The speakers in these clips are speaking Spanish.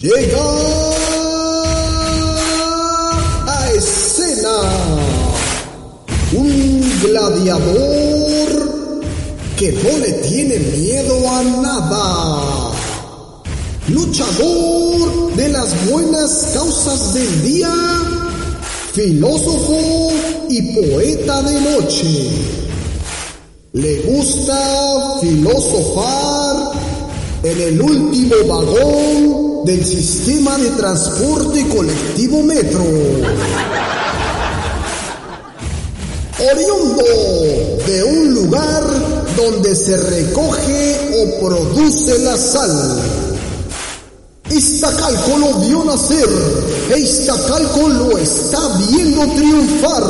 Llega a escena un gladiador que no le tiene miedo a nada. Luchador de las buenas causas del día, filósofo y poeta de noche. Le gusta filosofar en el último vagón del sistema de transporte colectivo metro. Oriundo de un lugar donde se recoge o produce la sal. Iztacalco lo vio nacer e Iztacalco lo está viendo triunfar.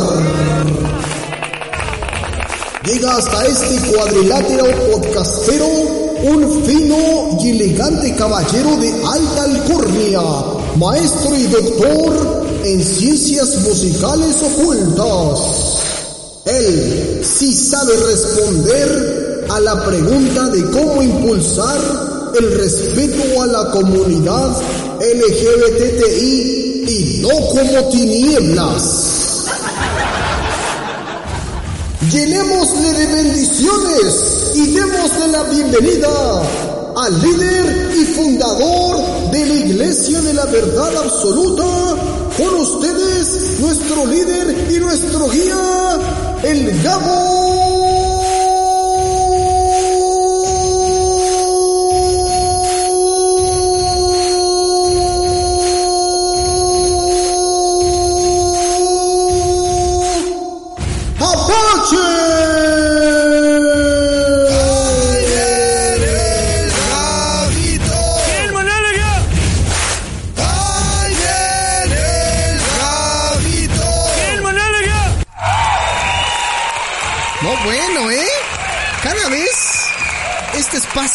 Llega hasta este cuadrilátero podcastero un fino y elegante caballero de alta alcurnia, maestro y doctor en ciencias musicales ocultas. Él sí sabe responder a la pregunta de cómo impulsar el respeto a la comunidad LGBTI y no como tinieblas. Llenémosle de bendiciones y démosle la bienvenida al líder y fundador de la Iglesia de la Verdad Absoluta. Con ustedes, nuestro líder y nuestro guía, el Gabo.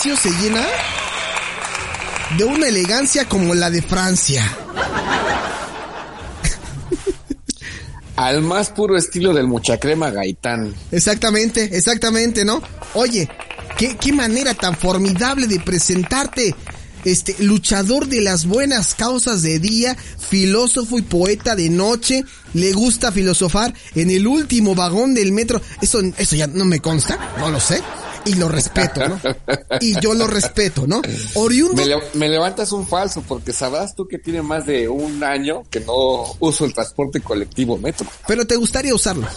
Se llena de una elegancia como la de Francia. Al más puro estilo del muchacrema Gaitán. Exactamente, exactamente, ¿no? Oye, qué, qué manera tan formidable de presentarte. Este, luchador de las buenas causas de día, filósofo y poeta de noche, le gusta filosofar en el último vagón del metro. Eso, eso ya no me consta, no lo sé. Y lo respeto, ¿no? Y yo lo respeto, ¿no? Oriundo. Me, le- me levantas un falso porque sabrás tú que tiene más de un año que no uso el transporte colectivo metro. Pero te gustaría usarlo.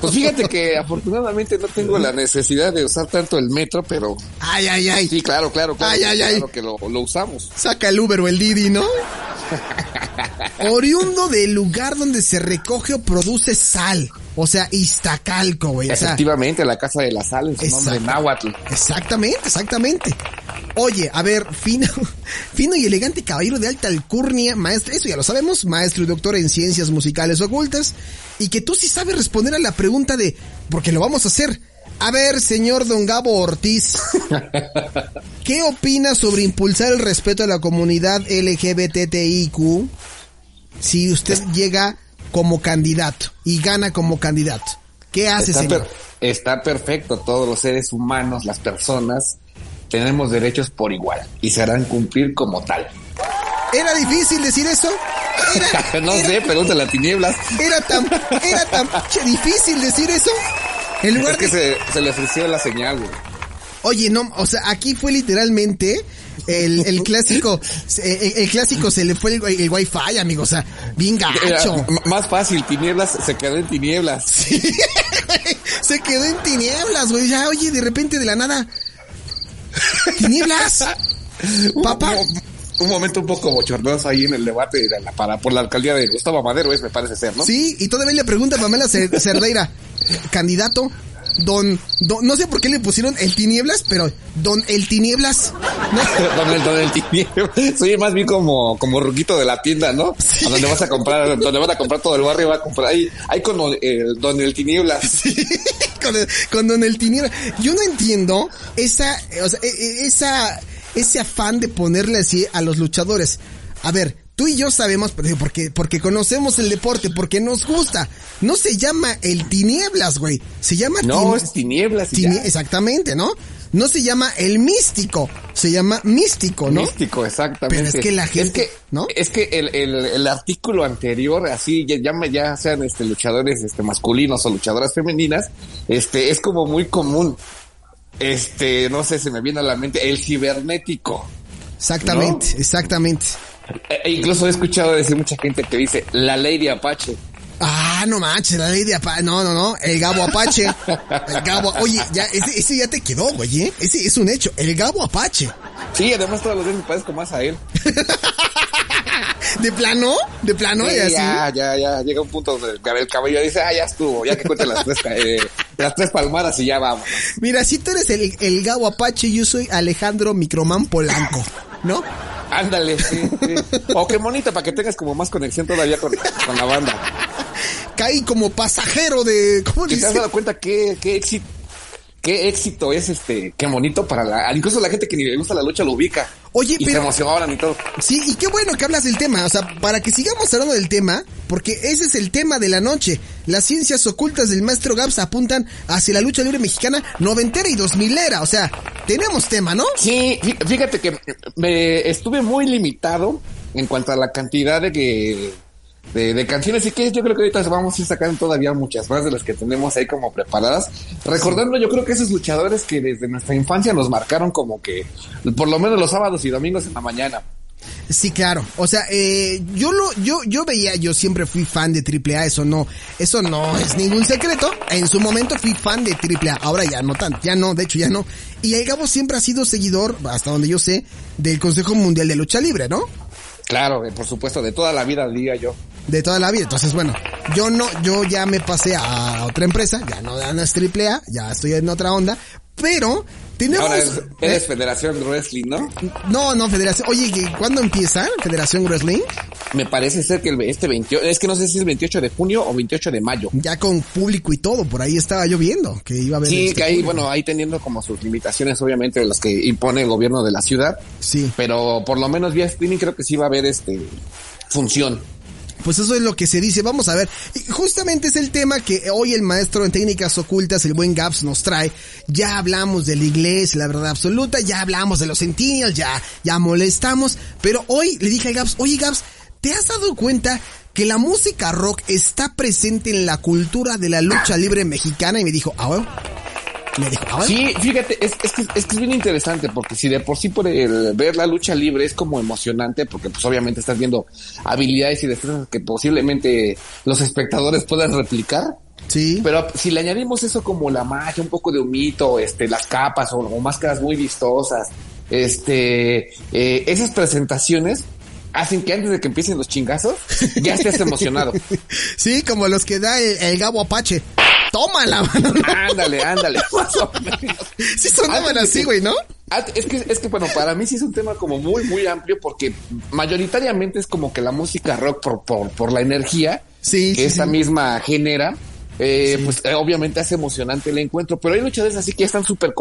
Pues fíjate que afortunadamente no tengo la necesidad de usar tanto el metro, pero Ay, ay, ay. sí, claro, claro, claro, Ay, ay, ay. que lo, lo usamos. Saca el Uber o el Didi, ¿no? Oriundo del lugar donde se recoge o produce sal. O sea, Iztacalco, güey. O sea, Efectivamente, la casa de la sal en su nombre Exacto. náhuatl. exactamente, exactamente. Oye, a ver, fino, fino y elegante caballero de alta alcurnia, maestro, eso ya lo sabemos, maestro y doctor en ciencias musicales ocultas, y que tú sí sabes responder a la pregunta de, porque lo vamos a hacer. A ver, señor Don Gabo Ortiz, ¿qué opina sobre impulsar el respeto a la comunidad LGBTIQ si usted llega como candidato y gana como candidato? ¿Qué hace, Está, señor? per- está perfecto, todos los seres humanos, las personas, tenemos derechos por igual y se harán cumplir como tal. ¿Era difícil decir eso? Era, no era- sé, pregúntale a tinieblas. Era tan, era tan che, difícil decir eso. En lugar Es que de, se, se le ofreció la señal, güey. oye, no, o sea, aquí fue literalmente el, el clásico, el, el clásico se le fue el, el wifi, amigo, o sea, bien gacho. más fácil, tinieblas se quedó en tinieblas. Se quedó en tinieblas, güey, ya, oye, de repente de la nada. Tinieblas. Papá. Un, momento un poco bochornoso ahí en el debate de la- para, por la alcaldía de Gustavo Madero, es, me parece ser, ¿no? Sí, y todavía le pregunta a Pamela Cer- Cerdeira, candidato, don, don, no sé por qué le pusieron el tinieblas, pero don el tinieblas. don el, don el tinieblas. Soy más bien como, como ruquito de la tienda, ¿no? A donde vas a comprar, donde van a comprar todo el barrio, va a comprar ahí, ahí con el, don el tinieblas. Sí, con, con don el tinieblas. Yo no entiendo esa, o sea, e, e, esa, ese afán de ponerle así a los luchadores. A ver, Tú y yo sabemos, porque, porque conocemos el deporte, porque nos gusta. No se llama el tinieblas, güey. Se llama... No, es tinieblas. exactamente, ¿no? No se llama el místico, se llama místico, ¿no? Místico, exactamente. Pero es que la gente, es que, ¿no? Es que el, el, el artículo anterior, así, ya, ya sean este luchadores este masculinos o luchadoras femeninas, este, es como muy común. Este, no sé, se me viene a la mente, el cibernético. Exactamente, exactamente. E, e incluso he escuchado decir mucha gente que dice la ley de Apache. Ah, no manches, la ley de Apache. No, no, no. El Gabo Apache. El Gabo. Oye, ya, ese, ese ya te quedó, güey, ¿eh? Ese es un hecho. El Gabo Apache. Sí, además todos los días me parezco más a él. ¿De plano? ¿De plano? Sí, ya, ya, ya. Llega un punto donde el cabello dice, ah, ya estuvo. Ya que cuenten las tres, eh, las tres palmadas y ya vamos. Mira, si tú eres el, el Gabo Apache, yo soy Alejandro Microman Polanco, ¿no? Ándale, sí, sí. O qué bonita para que tengas como más conexión todavía con, la banda. Caí como pasajero de. ¿Cómo ¿Te has dado cuenta qué, qué éxito? Qué éxito es este, qué bonito para la, incluso la gente que ni le gusta la lucha lo ubica. Oye, y pero. Se y todo. Sí, y qué bueno que hablas del tema. O sea, para que sigamos hablando del tema, porque ese es el tema de la noche. Las ciencias ocultas del maestro Gaps apuntan hacia la lucha libre mexicana noventera y dos milera. O sea, tenemos tema, ¿no? Sí, fíjate que me estuve muy limitado en cuanto a la cantidad de que de, canciones y que yo creo que ahorita vamos a ir sacando todavía muchas más de las que tenemos ahí como preparadas. Recordando, yo creo que esos luchadores que desde nuestra infancia nos marcaron como que por lo menos los sábados y domingos en la mañana. Sí, claro. O sea, eh, yo lo, yo, yo veía, yo siempre fui fan de AAA, eso no, eso no es ningún secreto. En su momento fui fan de AAA, ahora ya no tanto, ya no, de hecho ya no. Y el Gabo siempre ha sido seguidor, hasta donde yo sé, del Consejo Mundial de Lucha Libre, ¿no? Claro, por supuesto, de toda la vida diría yo de toda la vida. Entonces, bueno, yo no, yo ya me pasé a otra empresa, ya no dan triple A, ya estoy en otra onda, pero tenemos... Ahora eres, ¿eh? Federación Wrestling, ¿no? No, no, Federación. Oye, ¿cuándo empieza Federación Wrestling? Me parece ser que el, este 28, es que no sé si es el 28 de junio o 28 de mayo. Ya con público y todo, por ahí estaba yo viendo que iba a haber... Sí, este que ahí, bueno, ahí teniendo como sus limitaciones, obviamente, las que impone el gobierno de la ciudad. Sí. Pero por lo menos vía streaming creo que sí va a haber este función. Pues eso es lo que se dice. Vamos a ver. Justamente es el tema que hoy el maestro en técnicas ocultas, el buen Gaps, nos trae. Ya hablamos del inglés, la verdad absoluta. Ya hablamos de los Sentinels, ya, ya molestamos. Pero hoy le dije al Gaps, oye Gaps, ¿te has dado cuenta que la música rock está presente en la cultura de la lucha libre mexicana? Y me dijo, ah, bueno, Sí, fíjate, es, es, que, es que es bien interesante porque si de por sí por el, ver la lucha libre es como emocionante porque pues obviamente estás viendo habilidades y destrezas que posiblemente los espectadores puedan replicar. Sí. Pero si le añadimos eso como la magia, un poco de humito, este, las capas o, máscaras muy vistosas, este, eh, esas presentaciones hacen que antes de que empiecen los chingazos ya estés emocionado. sí, como los que da el, el Gabo Apache. Tómala, mano. Ándale, ándale. Sí sonaban así, güey, ¿no? Es que, es que, bueno, para mí sí es un tema como muy, muy amplio porque mayoritariamente es como que la música rock por, por, por la energía sí, que esa misma genera, eh, pues eh, obviamente hace emocionante el encuentro, pero hay luchadores así que ya están súper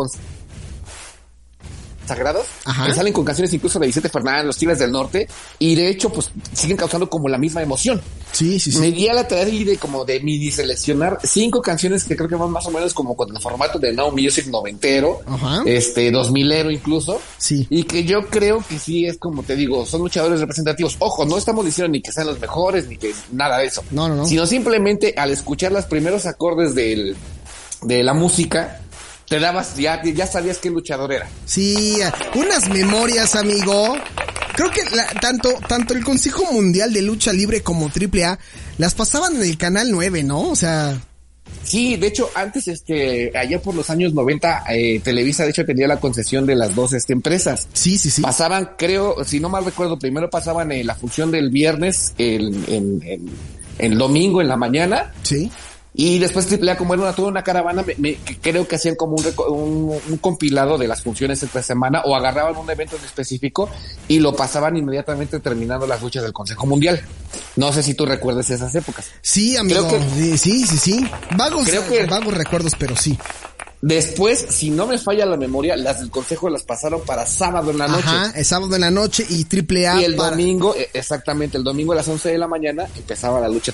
sagrados que salen con canciones incluso de Vicente Fernández, los Tigres del Norte, y de hecho, pues siguen causando como la misma emoción. Sí, sí, sí. Me di a la tarea de como de mini seleccionar cinco canciones que creo que van más o menos como con el formato de Now Music noventero, Ajá. este, dos milero incluso. Sí. Y que yo creo que sí es como te digo, son luchadores representativos. Ojo, no estamos diciendo ni que sean los mejores, ni que nada de eso. No, no, no. Sino simplemente al escuchar los primeros acordes del, de la música, te dabas, ya, ya sabías qué luchador era. Sí, unas memorias, amigo. Creo que tanto, tanto el Consejo Mundial de Lucha Libre como AAA las pasaban en el canal 9, ¿no? O sea. Sí, de hecho, antes, este, allá por los años 90, eh, Televisa, de hecho, tenía la concesión de las dos este, empresas. Sí, sí, sí. Pasaban, creo, si no mal recuerdo, primero pasaban en la función del viernes, el, en, el domingo en la mañana. Sí Y después AAA, como era una, toda una caravana, me, me- creo que hacían como un, un, un compilado de las funciones entre semana o agarraban un evento en específico y lo pasaban inmediatamente terminando las luchas del Consejo Mundial. No sé si tú recuerdes esas épocas. Sí, amigo. Creo que- sí, sí, sí. Vagos, Creo que- vagos recuerdos, pero sí. Después, si no me falla la memoria, las del Consejo las pasaron para sábado en la noche. Ajá, el sábado en la noche y triple A Y el para- domingo, eh, exactamente, el domingo a las 11 de la mañana empezaba la lucha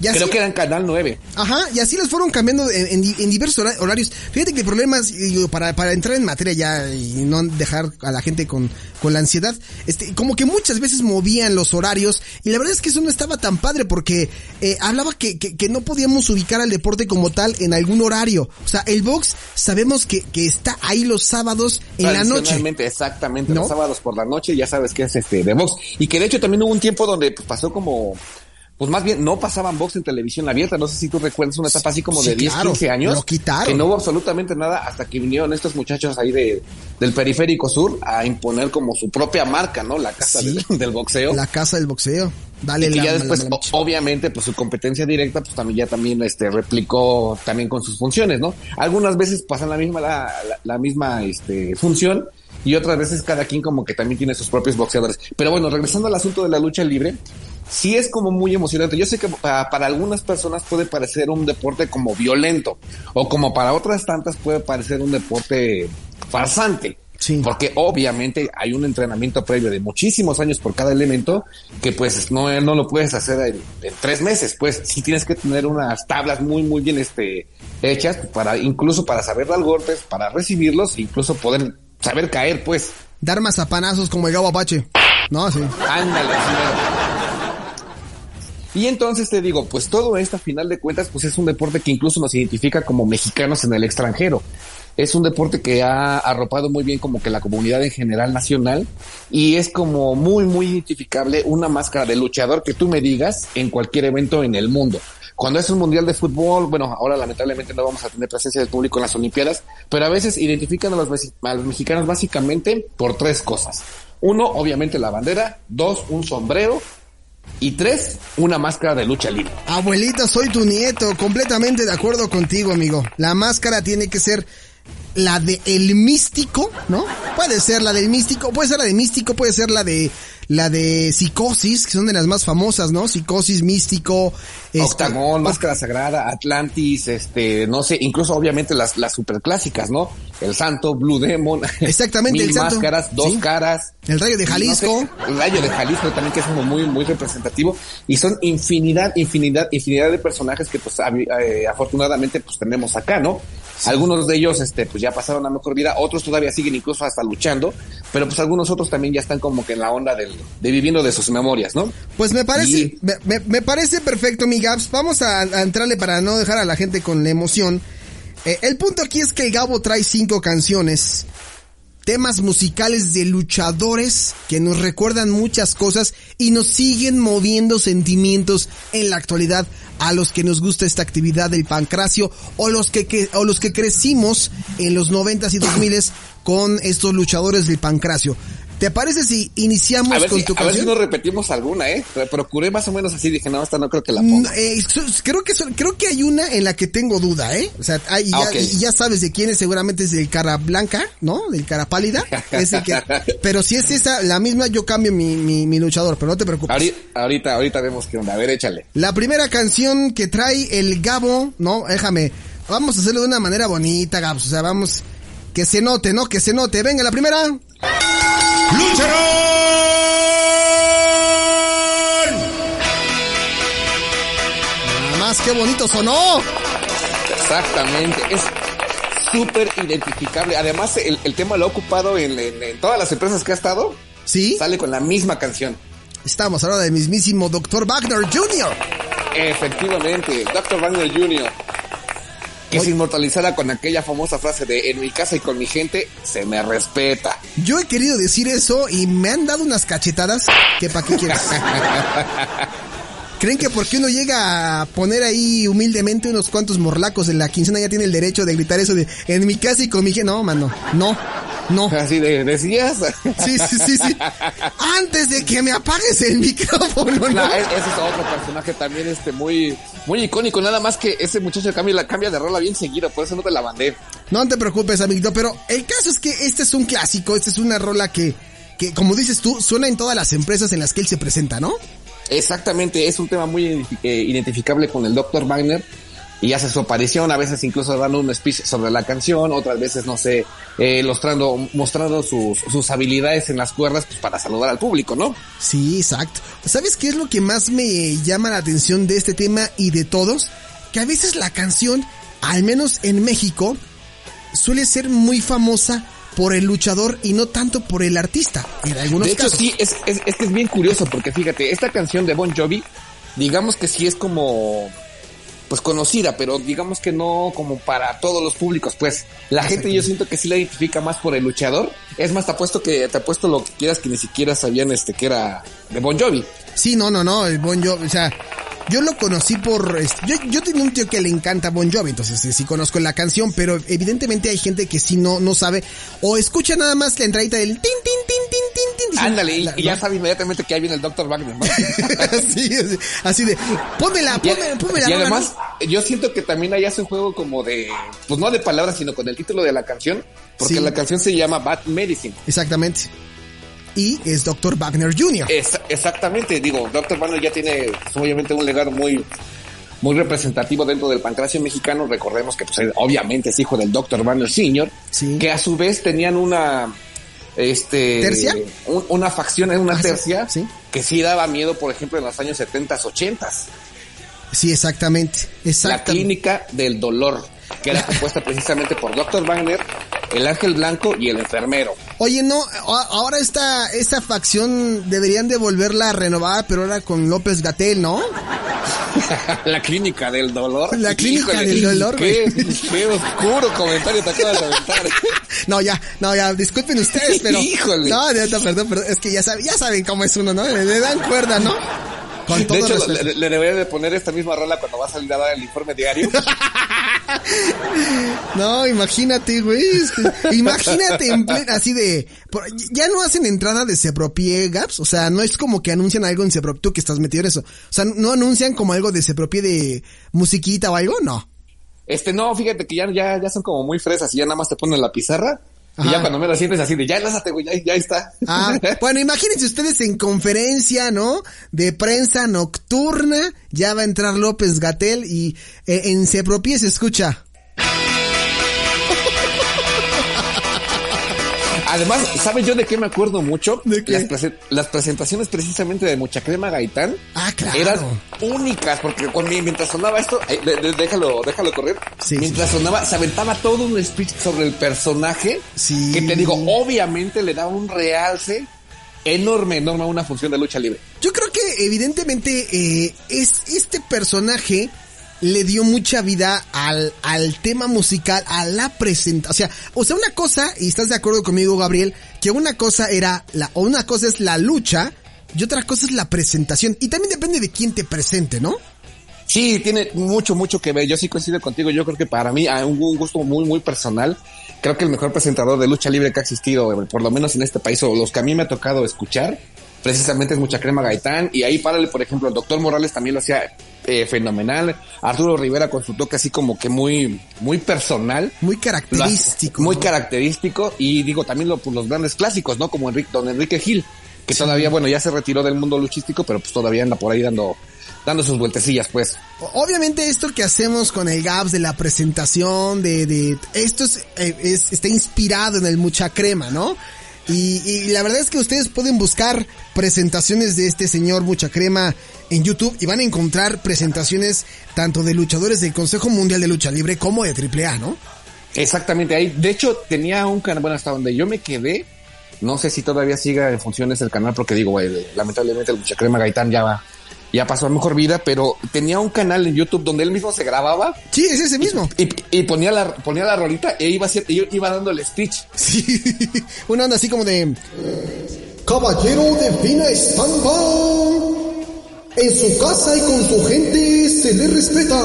AAA. Ya Creo que era en Canal 9. Ajá, y así les fueron cambiando en, en di- en diversos hora- horarios. Fíjate que el problema es, y digo, para, para entrar en materia ya y no dejar a la gente con, con la ansiedad, este, como que muchas veces movían los horarios y la verdad es que eso no estaba tan padre porque eh, hablaba que, que, que no podíamos ubicar al deporte como tal en algún horario. O sea, el box sabemos que, que está ahí los sábados en la noche. Exactamente, ¿No? los sábados por la noche, ya sabes que es este de box. Y que de hecho también hubo un tiempo donde pues, pasó como, pues más bien no pasaban box en televisión abierta, no sé si tú recuerdas una etapa así como Sí, de 10, claro, 15 años. lo quitaron. Que no hubo absolutamente nada hasta que vinieron estos muchachos ahí de, del periférico sur a imponer como su propia marca, ¿no? La casa Sí. del, del boxeo. La casa del boxeo. Dale y que la- ya después, la- obviamente, pues su competencia directa, pues también ya también este replicó también con sus funciones, ¿no? Algunas veces pasan la misma, la, la, la misma este función y otras veces cada quien como que también tiene sus propios boxeadores. Pero bueno, regresando al asunto de la lucha libre, sí es como muy emocionante. Yo sé que para, para algunas personas puede parecer un deporte como violento o como para otras tantas puede parecer un deporte farsante. Sí. Porque obviamente hay un entrenamiento previo de muchísimos años por cada elemento que pues no, no lo puedes hacer en, en tres meses. Pues sí tienes que tener unas tablas muy, muy bien este, hechas para, incluso para saber dar golpes, para recibirlos, e incluso poder saber caer, pues. Dar mazapanazos como el Gabo Apache. No, sí. Ándale, mero. Y entonces te digo, pues todo esto a final de cuentas, pues es un deporte que incluso nos identifica como mexicanos en el extranjero. Es un deporte que ha arropado muy bien como que la comunidad en general nacional y es como muy, muy identificable una máscara de luchador que tú me digas en cualquier evento en el mundo. Cuando es un mundial de fútbol, bueno, ahora lamentablemente no vamos a tener presencia del público en las Olimpiadas, pero a veces identifican a los, mexi- a los mexicanos básicamente por tres cosas. Uno, obviamente la bandera. Dos, un sombrero. Y tres, una máscara de lucha libre. Abuelita, soy tu nieto, completamente de acuerdo contigo, amigo. La máscara tiene que ser la de el místico, ¿no? Puede ser la del místico, puede ser la de místico, puede ser la de la de psicosis, que son de las más famosas, ¿no? Psicosis, místico, Octagón, Máscara Sagrada, Atlantis, este, no sé, incluso obviamente las, las superclásicas, ¿no? El Santo, Blue Demon. Exactamente, Mil el Santo. máscaras, dos Sí. caras. El Rayo de no Jalisco. sé, el Rayo de Jalisco también que es como muy, muy representativo. Y son infinidad, infinidad, infinidad de personajes que pues eh, afortunadamente pues tenemos acá, ¿no? Algunos de ellos, este, pues ya pasaron a mejor vida, otros todavía siguen incluso hasta luchando, pero pues algunos otros también ya están como que en la onda del, de viviendo de sus memorias, ¿no? Pues me parece, Y- me, me- me parece perfecto, mi Vamos a, entrarle para no dejar a la gente con la emoción. Eh, el punto aquí es que el Gabo trae cinco canciones, temas musicales de luchadores que nos recuerdan muchas cosas y nos siguen moviendo sentimientos en la actualidad a los que nos gusta esta actividad del pancracio o los que, que- o los que crecimos en los noventas y dos miles con estos luchadores del pancracio. ¿Te parece si iniciamos A ver, con si, tu a ver si canción? no repetimos alguna, ¿eh? Procuré más o menos así, dije, no, esta no creo que la Mm, ponga. eh, so- creo que creo que hay una en la que tengo duda, ¿eh? O sea, hay- Ah, ya, ok. y ya sabes de quién es, seguramente es del cara blanca, ¿no? Del cara pálida. Que, pero si es esa, la misma, yo cambio mi, mi, mi luchador, pero no te preocupes. Ahorita, ahorita, ahorita vemos qué onda. A ver, échale. La primera canción que trae el Gabo, no, déjame, vamos a hacerlo de una manera bonita, Gabs, o sea, vamos, que se note, ¿no? Que se note. Venga, la primera. Nada más, qué bonito sonó. Exactamente. Es súper identificable. Además, el, el tema lo ha ocupado en, en- en todas las empresas que ha estado. ¿Sí? Sale con la misma canción. Estamos hablando del mismísimo Dr. Wagner Jr. Efectivamente, Dr. Wagner Jr. Que Oye. se inmortalizara con aquella famosa frase de en mi casa y con mi gente se me respeta. Yo he querido decir eso y me han dado unas cachetadas que para qué quieres. ¿Creen que porque uno llega a poner ahí humildemente unos cuantos morlacos en la quincena ya tiene el derecho de gritar eso de en mi casa y con mi? No, mano, no. No. Así de, decías. Sí, sí, sí, sí. Antes de que me apagues el micrófono, ¿no? No, e- ese es otro personaje también este muy muy icónico, nada más que ese muchacho cambia, la, cambia de rola bien seguido, por eso no te la mandé. No te preocupes, amiguito, pero el caso es que este es un clásico, esta es una rola que, que, como dices tú, suena en todas las empresas en las que él se presenta, ¿no? Exactamente, es un tema muy eh, identificable con el Dr. Wagner y hace su aparición, a veces incluso dando un speech sobre la canción, otras veces, no sé, eh, mostrando, mostrando sus, sus habilidades en las cuerdas pues, para saludar al público, ¿no? Sí, exacto. ¿Sabes qué es lo que más me llama la atención de este tema y de todos? Que a veces la canción, al menos en México, suele ser muy famosa por el luchador y no tanto por el artista, en algunos de hecho, casos. sí, es, es, es que es bien curioso porque fíjate, esta canción de Bon Jovi, digamos que sí es como, pues conocida, pero digamos que no como para todos los públicos, pues la gente yo siento que sí la identifica más por el luchador. Es más, te apuesto que, te apuesto lo que quieras que ni siquiera sabían este que era de Bon Jovi. Sí, no, no, no, el Bon Jovi, o sea, yo lo conocí por, yo, yo tenía un tío que le encanta Bon Jovi, entonces eh, sí conozco la canción, pero evidentemente hay gente que sí no, no sabe, o escucha nada más la entradita del tin, tin, tin, tin, tin, tin. Ándale, y, La- y ya ¿no? sabe inmediatamente que ahí viene el Dr. Wagner, ¿no? así, así, así de, pónmela, Y, ponme, ponme la y además, yo siento que también ahí hace un juego como de, pues no de palabras, sino con el título de la canción, porque Sí. la canción se llama Bad Medicine. Exactamente. Y es Dr. Wagner Jr. Es- exactamente, digo, Dr. Wagner ya tiene obviamente un legado muy, muy representativo dentro del pancracio mexicano. Recordemos que pues, obviamente es hijo del Dr. Wagner Sr., Sí. que a su vez tenían una este ¿Tercia? un- una facción, una Ah, tercia, sí. que sí daba miedo, por ejemplo, en los años 70s, 80s. Sí, exactamente. La Exactamente. clínica del dolor, que era compuesta precisamente por Dr. Wagner, el ángel blanco y el enfermero. Oye, no, ahora esta, esta facción deberían de volverla a renovar, pero ahora con López Gatel, ¿no? La clínica del dolor. La clínica del dolor, Qué, qué oscuro comentario te acabas de aventar. No, ya, no, ya, disculpen ustedes, pero. Híjole. No, neta, perdón, perdón, es que ya saben, ya saben cómo es uno, ¿no? Le, le dan cuerda, ¿no? Con De todo hecho, respeto. le, le debería de poner esta misma rola cuando va a salir a dar el informe diario. No, imagínate, güey. imagínate así de, ya no hacen entrada de Sepropie Gaps, o sea, no es como que anuncian algo en Sepropie, tú que estás metido en eso. O sea, no anuncian como algo de Sepropie de musiquita o algo, no. Este, no, fíjate que ya, ya, ya son como muy fresas y ya nada más te ponen la pizarra. Y ya cuando me lo sientes así de, ya lázate, güey, ya, ya está. Ah, bueno, imagínense ustedes en conferencia, ¿no? De prensa nocturna, ya va a entrar López Gatel y eh, en Sepropie se escucha. Además, ¿sabes yo de qué me acuerdo mucho? ¿De qué? Las, prese- las presentaciones precisamente de Mucha Crema Gaitán Ah, claro. eran únicas, porque cuando, mientras sonaba esto, eh, déjalo, déjalo correr. Sí, mientras sonaba, se aventaba todo un speech sobre el personaje, Sí. que te digo, obviamente le da un realce enorme, enorme a una función de lucha libre. Yo creo que evidentemente eh, es este personaje le dio mucha vida al, al tema musical, a la presentación. O sea, una cosa, y estás de acuerdo conmigo, Gabriel, que una cosa era la, o una cosa es la lucha, y otra cosa es la presentación. Y también depende de quién te presente, ¿no? Sí, tiene mucho, mucho que ver. Yo sí coincido contigo. Yo creo que para mí, a un, un gusto muy, muy personal, creo que el mejor presentador de lucha libre que ha existido, eh, por lo menos en este país, o los que a mí me ha tocado escuchar, precisamente es Mucha Crema Gaitán. Y ahí párale, por ejemplo, el doctor Morales también lo hacía eh, fenomenal. Arturo Rivera con su toque así como que muy, muy personal. Muy característico. Muy característico. Y digo también lo, pues, los grandes clásicos, ¿no? Como Enrique, don Enrique Gil, que todavía, bueno, ya se retiró del mundo luchístico, pero pues todavía anda por ahí dando, dando sus vueltecillas, pues. Obviamente esto que hacemos con el Gaps de la presentación, de, de esto es, eh, es- está inspirado en el mucha crema, ¿no? Y, y la verdad es que ustedes pueden buscar presentaciones de este señor mucha crema en YouTube y van a encontrar presentaciones tanto de luchadores del Consejo Mundial de Lucha Libre como de AAA, ¿no? Exactamente, ahí. De hecho, tenía un canal, bueno, hasta donde yo me quedé, no sé si todavía siga en funciones el canal, porque digo, lamentablemente el Mucha Crema Gaitán ya va, ya pasó a mejor vida, pero tenía un canal en YouTube donde él mismo se grababa Sí, es ese mismo. y, y ponía la, ponía la rolita e iba, iba dando el speech. Sí, una onda así como de... Caballero de Fina Estampa, En su casa y con su gente se le respeta.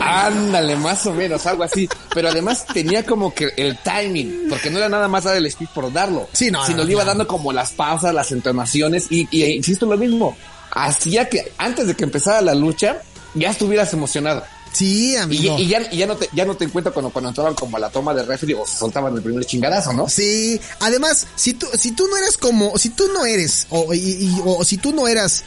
Ándale, más o menos, algo así. Pero además tenía como que el timing, porque no era nada más dar el speech por darlo. Sí, no, Sino no, le iba no. dando como las pausas, las entonaciones y, y insisto lo mismo. Hacía que antes de que empezara la lucha, ya estuvieras emocionado. Sí, amigo. y ya, y ya no te, ya no te encuentras cuando, cuando entraban como a la toma de referee o se soltaban el primer chingadazo, ¿no? Sí, además, si tú, si tú no eras como, si tú no eres, o, y- y- o si tú no eras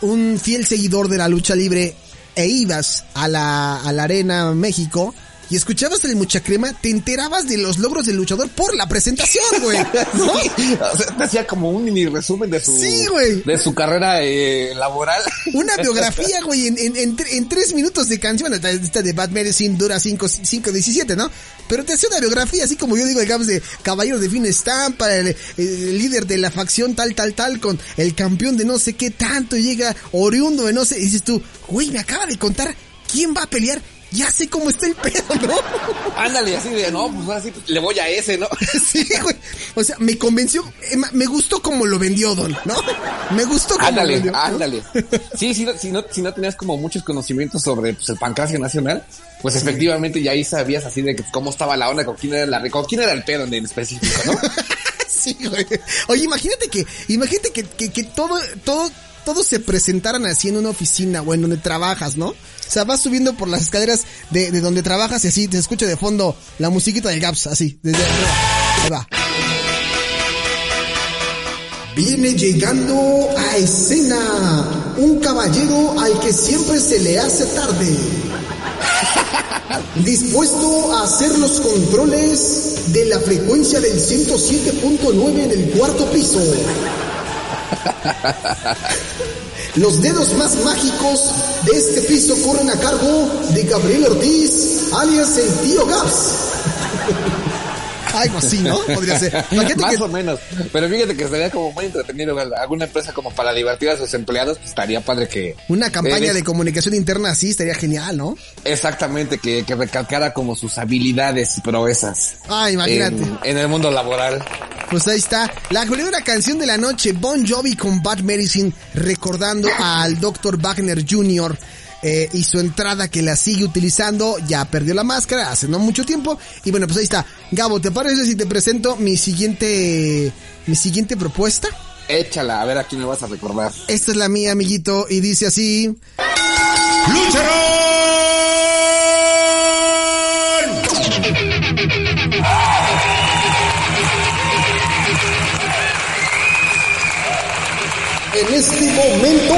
un fiel seguidor de la lucha libre e ibas a la, a la Arena México y escuchabas el mucha crema, te enterabas de los logros del luchador por la presentación, güey. ¿No? Sí, o sea, te hacía como un mini resumen de su, Sí, güey. de su carrera eh, laboral. Una biografía, güey, en, en, en, tre- en tres minutos de canción. Esta, esta de Bad Medicine dura 5, 5, 17, ¿no? Pero te hacía una biografía, así como yo digo, digamos, de Caballero de Fin Estampa, el, el líder de la facción tal, tal, tal, con el campeón de no sé qué tanto, llega oriundo de no sé, y dices tú, güey, me acaba de contar quién va a pelear. Ya sé cómo está el pedo, ¿no? Ándale, así de, no, pues así le voy a ese, ¿no? Sí, güey. O sea, me convenció, eh, me gustó como lo vendió Don, ¿no? Me gustó como lo Ándale, vendió. ¿no? ándale. Sí, si no, si no, si no tenías como muchos conocimientos sobre pues, el pancracio nacional, pues efectivamente ya ahí sabías así de que cómo estaba la onda, con quién era la, con quién era el pedo en específico, ¿no? Sí, güey. Oye, imagínate que, imagínate que, que, que todo, todo, todos se presentaran así en una oficina o en donde trabajas, ¿no? O sea, vas subiendo por las escaleras de, de donde trabajas y así te escucha de fondo la musiquita del Gaps, así, desde arriba. Ahí va. Viene llegando a escena un caballero al que siempre se le hace tarde. Dispuesto a hacer los controles de la frecuencia del 107.9 en el cuarto piso. Los dedos más mágicos de este piso corren a cargo de Gabriel Ortiz, alias el tío Gaps. Algo así, ¿no? Podría ser. Más que, o menos. Pero fíjate que estaría como muy entretenido. Alguna empresa como para divertir a sus empleados, pues estaría padre que... una campaña Eh, de comunicación interna así estaría genial, ¿no? Exactamente, que, que recalcara como sus habilidades y proezas. Ah, imagínate. En, en el mundo laboral. Pues ahí está. La primera canción de la noche, Bon Jovi con Bad Medicine, recordando al Dr. Wagner Jr. eh, y su entrada que la sigue utilizando. Ya perdió la máscara hace no mucho tiempo. Y bueno, pues ahí está. Gabo, ¿te parece si te presento mi siguiente, mi siguiente propuesta? Échala, a ver a quién me vas a recordar. Esta es la mía, amiguito, y dice así. En este momento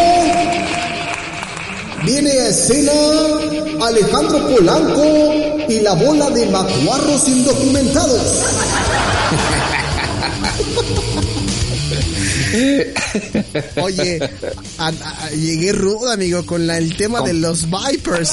viene a escena Alejandro Polanco y la bola de macuarros indocumentados. Oye, a- a- llegué rudo, amigo, con la- el tema de los Vipers.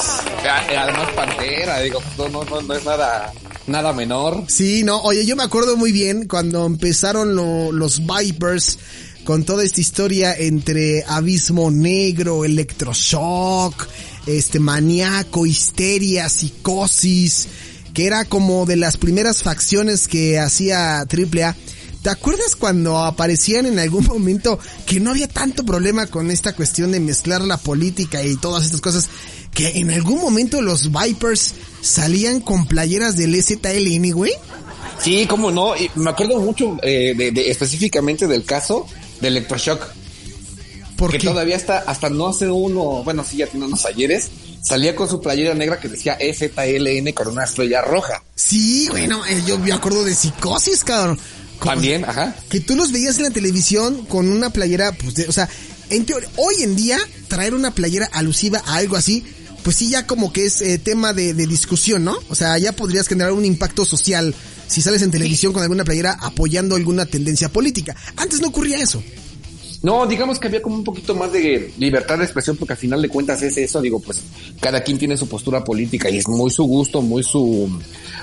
Eh, Además, Pantera, digo, no, no, no, no es nada, nada menor. Sí, no, oye, yo me acuerdo muy bien cuando empezaron lo- los Vipers con toda esta historia entre Abismo Negro, Electroshock, este maníaco, histeria, psicosis, que era como de las primeras facciones que hacía AAA. ¿Te acuerdas cuando aparecían en algún momento que no había tanto problema con esta cuestión de mezclar la política y todas estas cosas? Que en algún momento los Vipers salían con playeras del EZLN, güey. Sí, cómo no, y me acuerdo mucho eh, específicamente del caso de Electroshock, Porque que todavía hasta, hasta no hace uno, bueno, sí, ya tiene unos ayeres, salía con su playera negra que decía EZLN con una estrella roja. Sí, bueno, eh, yo me acuerdo de psicosis, cabrón. Como- También, ajá. Que tú los veías en la televisión con una playera, pues, de, o sea, en teoría, hoy en día, traer una playera alusiva a algo así, pues sí ya como que es eh, tema de, de discusión, ¿no? O sea, ya podrías generar un impacto social si sales en televisión con alguna playera apoyando alguna tendencia política. Antes no ocurría eso. No, digamos que había como un poquito más de libertad de expresión porque al final de cuentas es eso, digo, pues cada quien tiene su postura política y es muy su gusto, muy su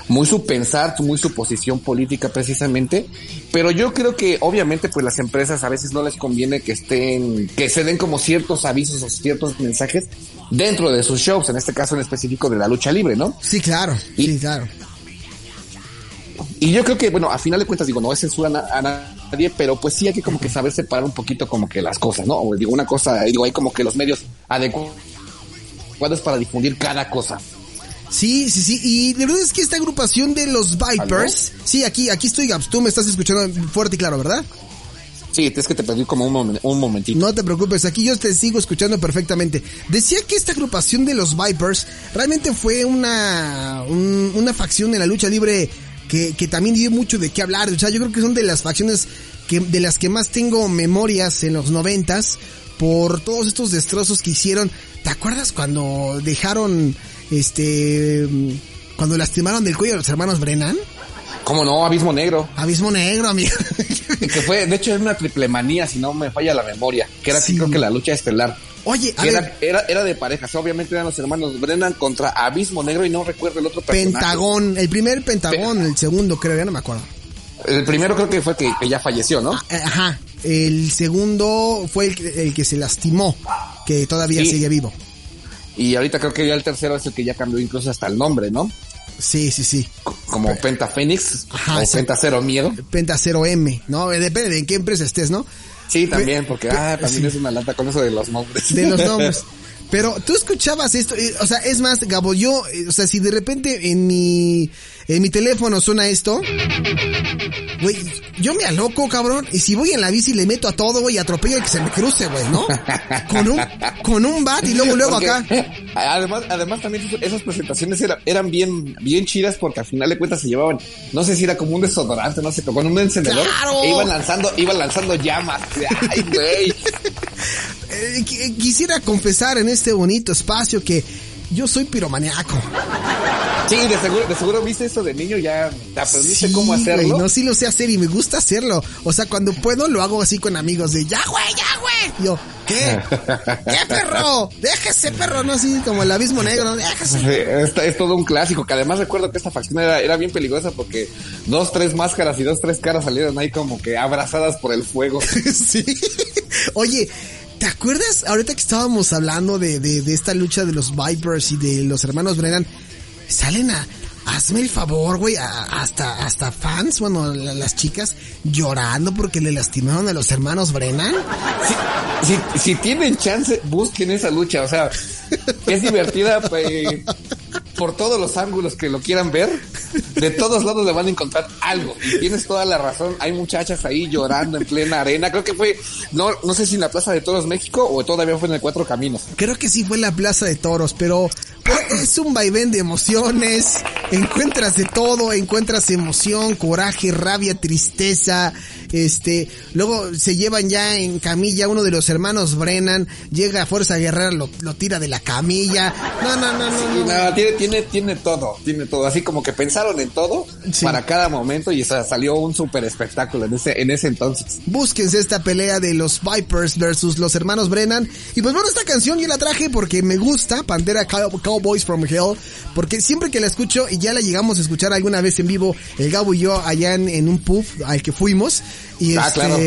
muy su pensar, muy su posición política precisamente, pero yo creo que obviamente pues las empresas a veces no les conviene que estén que se den como ciertos avisos o ciertos mensajes dentro de sus shows, en este caso en específico de la lucha libre, ¿no? Sí, claro. Y- Sí, claro. Y yo creo que, bueno, a final de cuentas, digo, no es censura a, na- a nadie, pero pues sí hay que como que saber separar un poquito como que las cosas, ¿no? O digo, una cosa, digo, hay como que los medios adecuados para difundir cada cosa. Sí, sí, sí. Y la verdad es que esta agrupación de los Vipers. Sí, aquí, aquí estoy, Gaps. Tú me estás escuchando fuerte y claro, ¿verdad? Sí, es que te perdí como un, un momentito. No te preocupes, aquí yo te sigo escuchando perfectamente. Decía que esta agrupación de los Vipers realmente fue una, una facción en la lucha libre que, que también dio mucho de qué hablar. O sea, yo creo que son de las facciones que, de las que más tengo memorias en los noventas por todos estos destrozos que hicieron. ¿Te acuerdas cuando dejaron, este, cuando lastimaron del cuello a los hermanos Brennan? ¿Cómo no? Abismo Negro. Abismo Negro, amigo. que fue, de hecho, es una triple manía, si no me falla la memoria, que era sí. creo que la lucha estelar. Oye, a era, ver. Era, era de parejas, obviamente eran los hermanos Brennan contra Abismo Negro y no recuerdo el otro personaje. Pentagón, el primer Pentagón, Pe el segundo creo, ya no me acuerdo. El primero creo que fue que, que ya falleció, ¿no? Ajá. El segundo fue el, el que se lastimó, que todavía sí. sigue vivo. Y ahorita creo que ya el tercero es el que ya cambió incluso hasta el nombre, ¿no? Sí, sí, sí. Como Penta Fénix Ajá, o Penta Cero Miedo. Penta Cero M, ¿no? Depende de en qué empresa estés, ¿no? Sí, también, porque ah, también sí. es una lata con eso de los nombres. De los nombres. Pero tú escuchabas esto, o sea, es más, Gabo, yo, o sea, si de repente en mi, en mi teléfono suena esto, güey, yo me aloco, cabrón, y si voy en la bici le meto a todo, güey, y atropello el que se me cruce, güey, ¿no? Con un, con un bat y luego, luego porque, acá. Además, además también esas presentaciones eran, eran bien, bien chidas porque al final de cuentas se llevaban, no sé si era como un desodorante, no sé, con un encendedor, ¡Claro! e iban lanzando, iban lanzando llamas. Ay, güey. Eh, quisiera confesar en este bonito espacio que yo soy piromaniaco. Sí, de seguro, de seguro viste eso de niño, ya aprendiste sí, cómo hacerlo. Güey, no, sí lo sé hacer y me gusta hacerlo. O sea, cuando puedo lo hago así con amigos de ya, güey, ya, güey. Yo, ¿qué? ¿Qué perro? Déjese, perro, no así como el abismo negro, déjese. Sí, es, es, todo un clásico, que además recuerdo que esta facción era, era bien peligrosa porque dos, tres máscaras y dos, tres caras salieron ahí como que abrazadas por el fuego. sí. Oye, ¿Te acuerdas ahorita que estábamos hablando de, de, de, esta lucha de los Vipers y de los hermanos Brennan? Salen a... Hazme el favor, güey, hasta, hasta fans, bueno, las chicas llorando porque le lastimaron a los hermanos Brennan. Si, si, si tienen chance, busquen esa lucha, o sea, es divertida pues, por todos los ángulos que lo quieran ver. De todos lados le van a encontrar algo. Y tienes toda la razón. Hay muchachas ahí llorando en plena arena. Creo que fue, no, no sé si en la Plaza de Toros México o todavía fue en el Cuatro Caminos. Creo que sí fue en la Plaza de Toros, pero, pero es un vaivén de emociones. Encuentras de todo, encuentras emoción, coraje, rabia, tristeza. Este, luego se llevan ya en camilla uno de los hermanos Brennan, llega a Fuerza Guerrera, lo, lo tira de la camilla. No, no, no, no. Sí, no, no tiene, tiene, tiene todo, tiene todo. Así como que pensaron en todo sí. para cada momento y o sea, salió un súper espectáculo en ese, en ese entonces. Búsquense esta pelea de los Vipers versus los hermanos Brennan. Y pues bueno, esta canción yo la traje porque me gusta, Pantera Cow Cowboys from Hell, porque siempre que la escucho, y ya la llegamos a escuchar alguna vez en vivo, el Gabo y yo allá en, en un pub al que fuimos, y ah, este, claro.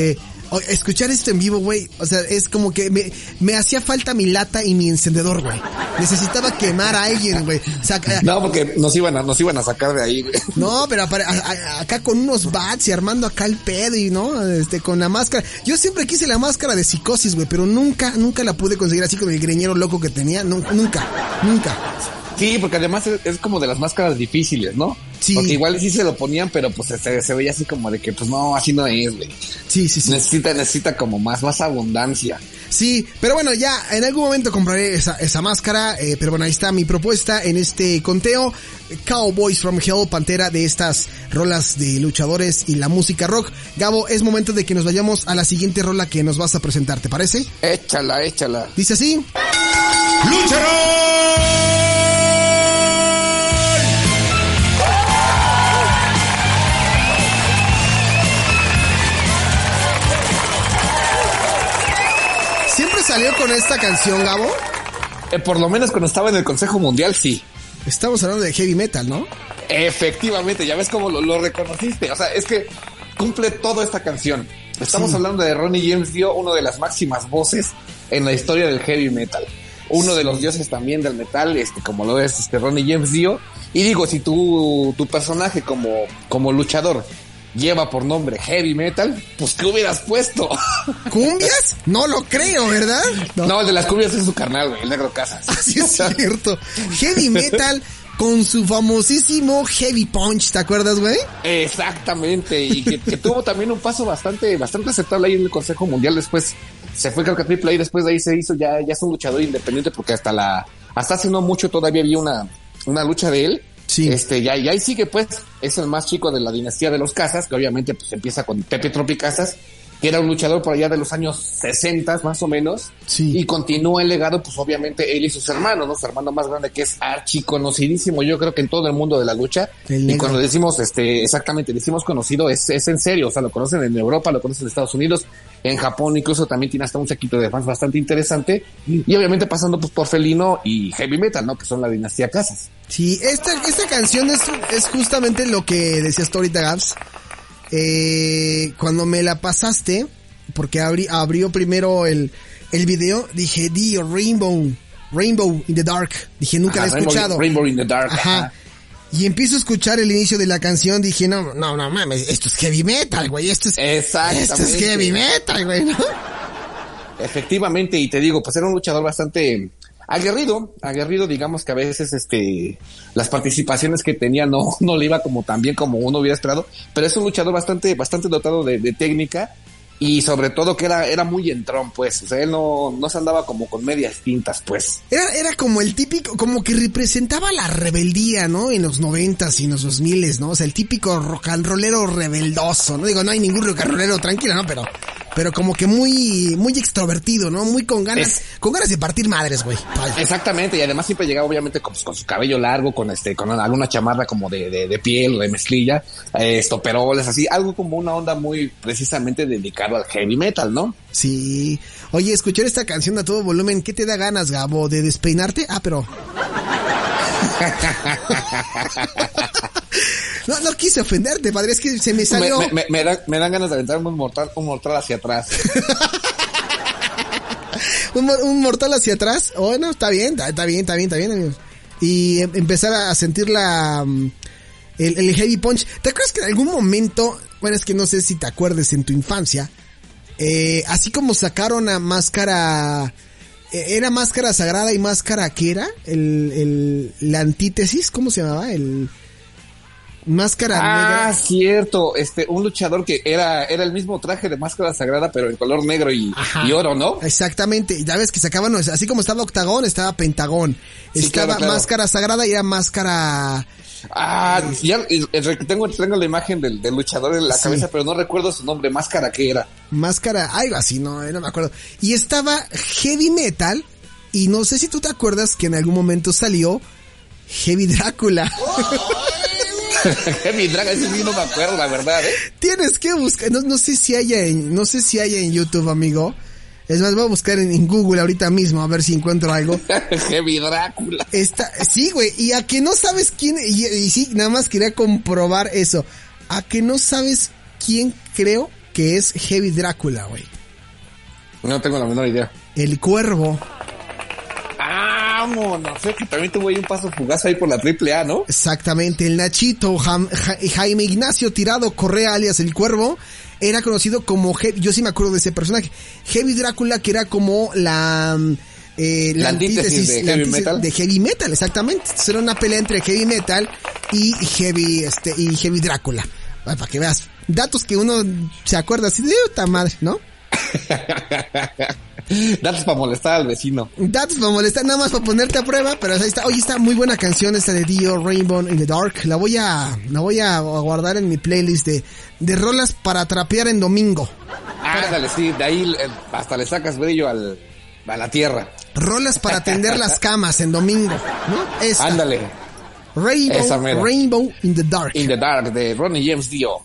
Escuchar esto en vivo, güey, o sea, es como que me, me hacía falta mi lata y mi encendedor, güey. Necesitaba quemar a alguien, güey. O sea, no, porque nos iban a, nos iban a sacar de ahí, güey. No, pero a, a, acá con unos bats y armando acá el pedo y no, este, con la máscara. Yo siempre quise la máscara de psicosis, güey, pero nunca, nunca la pude conseguir así con el greñero loco que tenía. No, nunca, nunca. Sí, porque además es, es, como de las máscaras difíciles, ¿no? Sí. Porque igual sí se lo ponían, pero pues se, se veía así como de que, pues no, así no es, güey. Sí, sí, sí. Necesita, necesita como más, más abundancia. Sí, pero bueno, ya en algún momento compraré esa, esa máscara, eh, pero bueno, ahí está mi propuesta en este conteo. Cowboys from Hell, Pantera de estas rolas de luchadores y la música rock. Gabo, es momento de que nos vayamos a la siguiente rola que nos vas a presentar, ¿te parece? Échala, échala. Dice así. ¡Lucharon! Salió con esta canción, Gabo? Eh, por lo menos cuando estaba en el Consejo Mundial, sí. Estamos hablando de heavy metal, ¿no? Efectivamente, ya ves cómo lo, lo reconociste. O sea, es que cumple toda esta canción. Estamos sí. hablando de Ronnie James Dio, uno de las máximas voces en la historia del heavy metal. Uno sí. de los dioses también del metal, este, como lo es este Ronnie James Dio. Y digo, si tu, tu personaje como, como luchador lleva por nombre heavy metal, pues ¿qué hubieras puesto? ¿Cumbias? No lo creo, ¿verdad? No, el de las cumbias es su carnal, güey, el negro Casas. Así es cierto. Heavy metal con su famosísimo Heavy Punch, ¿te acuerdas, güey? Exactamente, y que, que, tuvo también un paso bastante, bastante aceptable ahí en el Consejo Mundial después. Se fue creo que a Triple A después de ahí se hizo, ya, ya es un luchador independiente porque hasta la, hasta hace no mucho todavía había una, una lucha de él. Sí. Este, ya, y ahí sigue pues, es el más chico de la dinastía de los Casas, que obviamente pues empieza con Pepe Tropi Casas, que era un luchador por allá de los años 60 más o menos. Sí. Y continúa el legado, pues obviamente él y sus hermanos, ¿no? Su hermano más grande que es Archie, conocidísimo, yo creo que en todo el mundo de la lucha. El y cuando decimos, este, exactamente, decimos conocido, es, es en serio, o sea, lo conocen en Europa, lo conocen en Estados Unidos, en Japón incluso también tiene hasta un sequito de fans bastante interesante. Y obviamente pasando pues por Felino y Heavy Metal, ¿no? Que son la dinastía Casas. Sí, esta, esta canción es, es justamente lo que decías tú ahorita, Gabs. Eh, cuando me la pasaste, porque abrió primero el, el video, dije, Dio, Rainbow, Rainbow in the Dark. Dije, nunca la he Ajá, Rainbow- escuchado. Rainbow in the Dark. Ajá. ajá. Y empiezo a escuchar el inicio de la canción, dije, no, no, no mames, esto es heavy metal, güey, esto es, esto es heavy metal, güey, ¿no? Efectivamente, y te digo, pues era un luchador bastante aguerrido, aguerrido, digamos que a veces este las participaciones que tenía no, no le iba como tan bien como uno hubiera esperado, pero es un luchador bastante, bastante dotado de, de técnica y sobre todo que era, era muy entrón, pues, o sea, él no, no se andaba como con medias tintas, pues. Era, era como el típico, como que representaba la rebeldía, ¿no? En los noventas y en los dos miles, ¿no? O sea, el típico rock and rollero rebeldoso, ¿no? Digo, no hay ningún rock and rollero tranquilo, ¿no? Pero, pero como que muy, muy extrovertido, ¿no? Muy con ganas, Es- con ganas de partir madres, güey. Exactamente, y además siempre llegaba obviamente con, con su cabello largo, con este, con alguna chamarra como de, de, de piel o de mezclilla, eh, estoperoles, así, algo como una onda muy precisamente dedicado al heavy metal, ¿no? Sí. Oye, escuchar esta canción a todo volumen, ¿qué te da ganas, Gabo? ¿De despeinarte? Ah, pero... No, no quise ofenderte, padre, es que se me salió... me, me, me dan, me dan ganas de aventar un mortal, un mortal hacia atrás. un, mor- un mortal hacia atrás. Bueno, está bien, está, está bien, está bien, está bien, amigos. Y em- empezar a sentir la mm, el, el heavy punch. ¿Te acuerdas que en algún momento, bueno, es que no sé si te acuerdes en tu infancia, eh, así como sacaron a máscara, eh, era máscara sagrada y máscara que era, el, el, la antítesis, ¿cómo se llamaba? El máscara Ah, negra. cierto, este, un luchador que era, era el mismo traje de máscara sagrada, pero en color negro y, oro, ¿no? Exactamente, ya ves que sacaban, así como estaba Octagón, estaba Pentagón, Sí, estaba claro, claro. Máscara Sagrada y era Máscara... Ah, ya, y- y- tengo, tengo la imagen del, del luchador en la Sí. cabeza, pero no recuerdo su nombre, máscara que era. Máscara, algo así, no, no me acuerdo. Y estaba Heavy Metal, y no sé si tú te acuerdas que en algún momento salió Heavy Drácula. Mi draga, ese sí no me acuerdo, la verdad, ¿eh? Tienes que buscar, no, no sé si haya en, no sé si haya en YouTube, amigo. Es más, voy a buscar en, en Google ahorita mismo a ver si encuentro algo. Heavy Drácula. Está, sí, güey, y a que no sabes quién, y, y sí, nada más quería comprobar eso. A que no sabes quién creo que es Heavy Drácula, güey. No tengo la menor idea. El cuervo. Vámonos, que también tuvo ahí un paso fugaz ahí por la triple A, ¿no? Exactamente, el Nachito Ja- Jaime Ignacio Tirado Correa, alias el Cuervo, era conocido como, He- yo sí me acuerdo de ese personaje, Heavy Drácula, que era como la... mm, eh, La antítesis de la heavy antítesis metal. de heavy metal, exactamente. Entonces era una pelea entre heavy metal y heavy, este, y heavy Drácula. Ah, Para que veas, datos que uno se acuerda así de puta madre, ¿no? Datos para molestar al vecino. Datos para molestar, nada más para ponerte a prueba, pero ahí está. Oye, está muy buena canción esta de Dio Rainbow in the Dark. La voy a, la voy a guardar en mi playlist de, de rolas para trapear en domingo. Ándale, sí, de ahí eh, hasta le sacas brillo al, a la tierra. Rolas para tender las camas en domingo, ¿no? Esta. Ándale. Rainbow. Rainbow in the Dark. In the Dark de Ronnie James Dio.